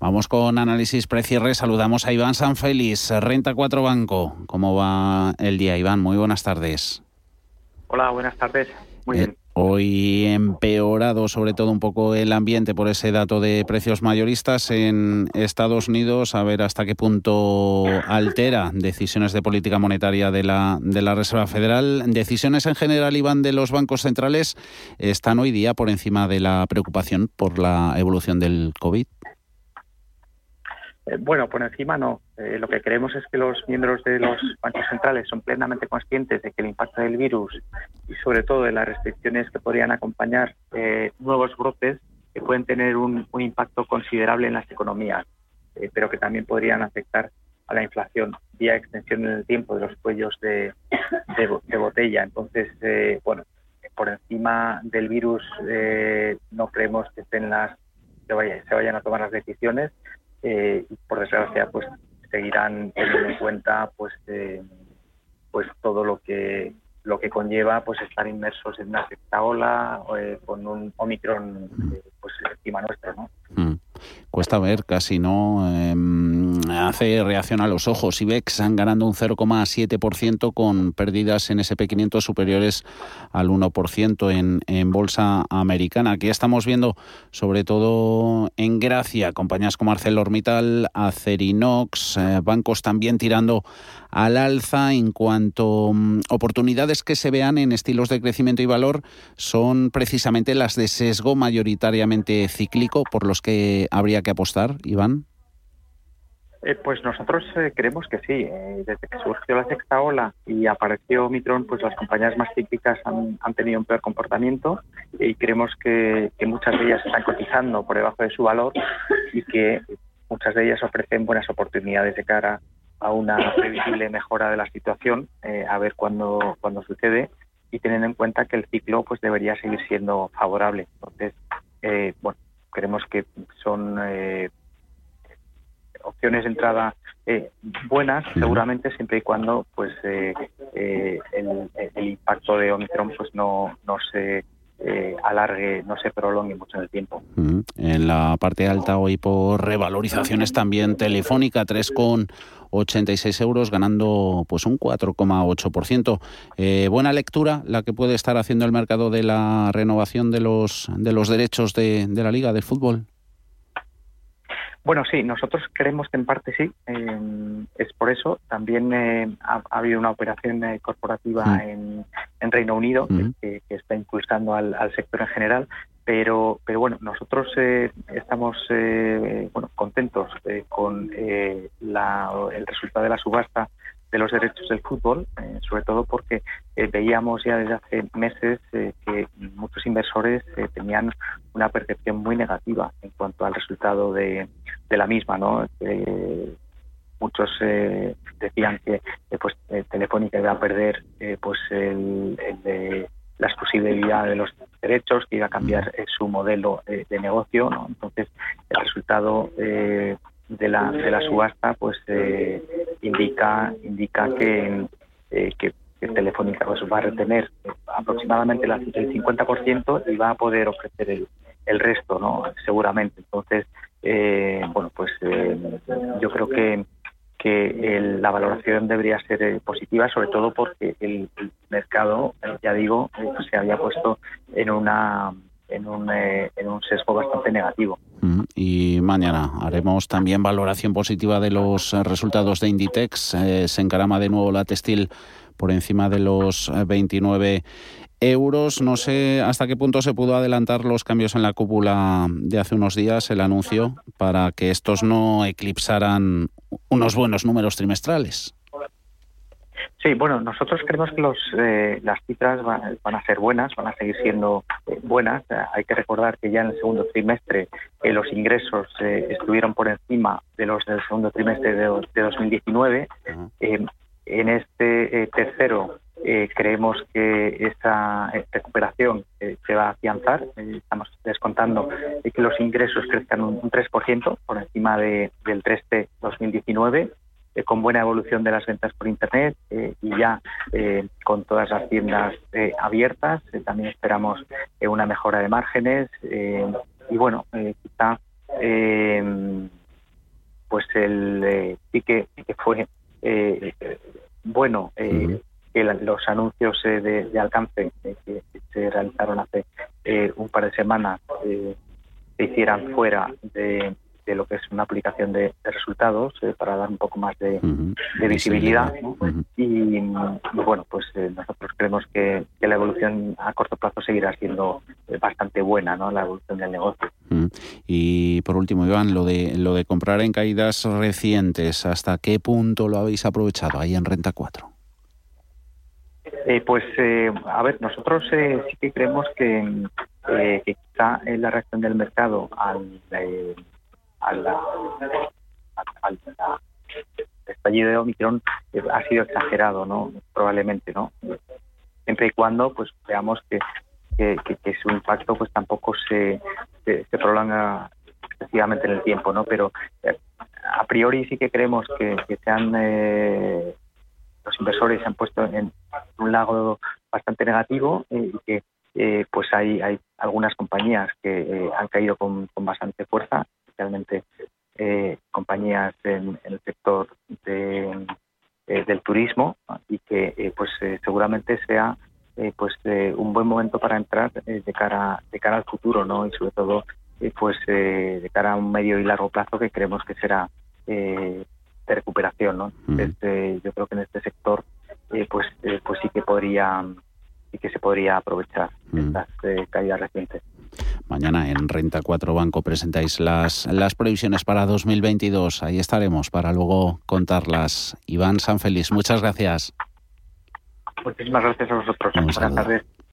Vamos con análisis precierre. Saludamos a Iván Sanfeliz, Renta 4 Banco. ¿Cómo va el día, Iván? Muy buenas tardes. Hola, buenas tardes. Muy Eh, bien. Hoy empeorado sobre todo un poco el ambiente por ese dato de precios mayoristas en Estados Unidos, a ver hasta qué punto altera decisiones de política monetaria de la, de la Reserva Federal. Decisiones en general, Iván, de los bancos centrales están hoy día por encima de la preocupación por la evolución del COVID. Eh, Bueno, por encima no. Eh, lo que creemos es que los miembros de los bancos centrales son plenamente conscientes de que el impacto del virus y sobre todo de las restricciones que podrían acompañar eh, nuevos brotes que pueden tener un, un impacto considerable en las economías, eh, pero que también podrían afectar a la inflación vía extensión en el tiempo de los cuellos de, de de botella. Entonces, bueno, por encima del virus no creemos que estén las se vayan a tomar las decisiones eh, por desgracia pues seguirán teniendo en cuenta pues eh, pues todo lo que lo que conlleva pues estar inmersos en una sexta ola eh, con un omicron eh, pues encima nuestro no Mm. Cuesta ver casi, ¿no? Em, hace reacción a los ojos. IBEX ganando un 0,7% con pérdidas en SP500 superiores al 1% en, en bolsa americana. Aquí estamos viendo, sobre todo en Gracia, compañías como ArcelorMittal, Acerinox, eh, bancos también tirando al alza en cuanto mm, oportunidades que se vean en estilos de crecimiento y valor son precisamente las de sesgo mayoritariamente cíclico por los que habría que apostar, Iván. Eh, pues nosotros eh, creemos que sí. Eh, desde que surgió la sexta ola y apareció Omicron, pues las compañías más típicas han, tenido un peor comportamiento y creemos que, que muchas de ellas están cotizando por debajo de su valor y que muchas de ellas ofrecen buenas oportunidades de cara a una previsible mejora de la situación, eh, a ver cuándo, cuándo sucede y teniendo en cuenta que el ciclo pues debería seguir siendo favorable. Entonces, eh, bueno, creemos que son eh, opciones de entrada eh, buenas, seguramente siempre y cuando pues eh, eh, el, el impacto de Omicron pues no, no se eh, alargue, no se prolongue mucho en el tiempo. En la parte alta hoy por revalorizaciones también telefónica, 3,86 euros, ganando pues un 4,8%. Eh, buena lectura la que puede estar haciendo el mercado de la renovación de los, de los derechos de, de la Liga de Fútbol. Bueno, sí, nosotros creemos que en parte sí, eh, es por eso. También eh, ha, ha, habido una operación eh, corporativa Mm. en, en, Reino Unido Mm. que, que, está impulsando al, al, sector en general, pero, pero bueno, nosotros eh, estamos eh, bueno, contentos eh, con la, el resultado de la subasta de los derechos del fútbol, eh, sobre todo porque eh, veíamos ya desde hace meses eh, que muchos inversores eh, tenían una percepción muy negativa en cuanto al resultado de, de la misma, ¿no? Eh, muchos eh, decían que pues Telefónica iba a perder eh, pues el, el de la exclusividad de los derechos, que iba a cambiar eh, su modelo eh, de negocio, ¿no? Entonces el resultado eh, de la de la subasta pues eh, indica indica que, eh, que, que Telefónica pues, va a retener aproximadamente el 50% y va a poder ofrecer el, el resto no seguramente entonces eh, bueno pues eh, yo creo que que el, la valoración debería ser eh, positiva sobre todo porque el, mercado eh, ya digo se había puesto en una en un, eh, en un sesgo bastante negativo. Y mañana haremos también valoración positiva de los resultados de Inditex. Se encarama de nuevo la textil por encima de los 29 euros. No sé hasta qué punto se pudo adelantar los cambios en la cúpula de hace unos días, el anuncio, para que estos no eclipsaran unos buenos números trimestrales. Sí, bueno, nosotros creemos que los, eh, las cifras van, van, a ser buenas, van a seguir siendo eh, buenas. Eh, hay que recordar que ya en el segundo trimestre eh, los ingresos estuvieron por encima de los del segundo trimestre de, de 2019. En este tercero creemos que esa recuperación se va a afianzar. estamos descontando que los ingresos crezcan un, un 3% por encima de, del 3 de 2019 con buena evolución de las ventas por Internet eh, y ya eh, con todas las tiendas eh, abiertas. también esperamos una mejora de márgenes y bueno, quizá el sí que, que fue bueno que anuncios de, alcance que se realizaron hace un par de semanas se hicieran fuera de, lo que es una aplicación de, resultados eh, para dar un poco más de, visibilidad. y, bueno, pues eh, nosotros creemos que, la evolución a corto plazo seguirá siendo eh, bastante buena, ¿no? La evolución del negocio. Y por último, Iván, lo de lo de comprar en caídas recientes, ¿hasta qué punto lo habéis aprovechado ahí en Renta 4? Pues, a ver, nosotros sí que creemos que, que quizá la reacción del mercado al, al, al, estallido de Omicron eh, ha sido exagerado, ¿no? Probablemente, ¿no? Siempre y cuando pues veamos que, que, su impacto pues tampoco se, se, prolonga excesivamente en el tiempo, ¿no? Pero eh, a priori sí que creemos que, que se han eh, los inversores se han puesto en un lado bastante negativo y que pues hay, hay algunas compañías que han caído con, con bastante fuerza especialmente eh, compañías en, el sector de, eh, del turismo y que eh, pues seguramente sea pues un buen momento para entrar de cara de cara al futuro no y sobre todo pues de cara a un medio y largo plazo que creemos que será de recuperación no yo creo que en este sector pues pues sí que podría sí que se podría aprovechar estas caídas recientes Mañana en Renta 4 Banco presentáis las, las previsiones para 2022. Ahí estaremos para luego contarlas. Iván Sanfeliz, muchas gracias. Muchísimas gracias a vosotros. Buenas tardes.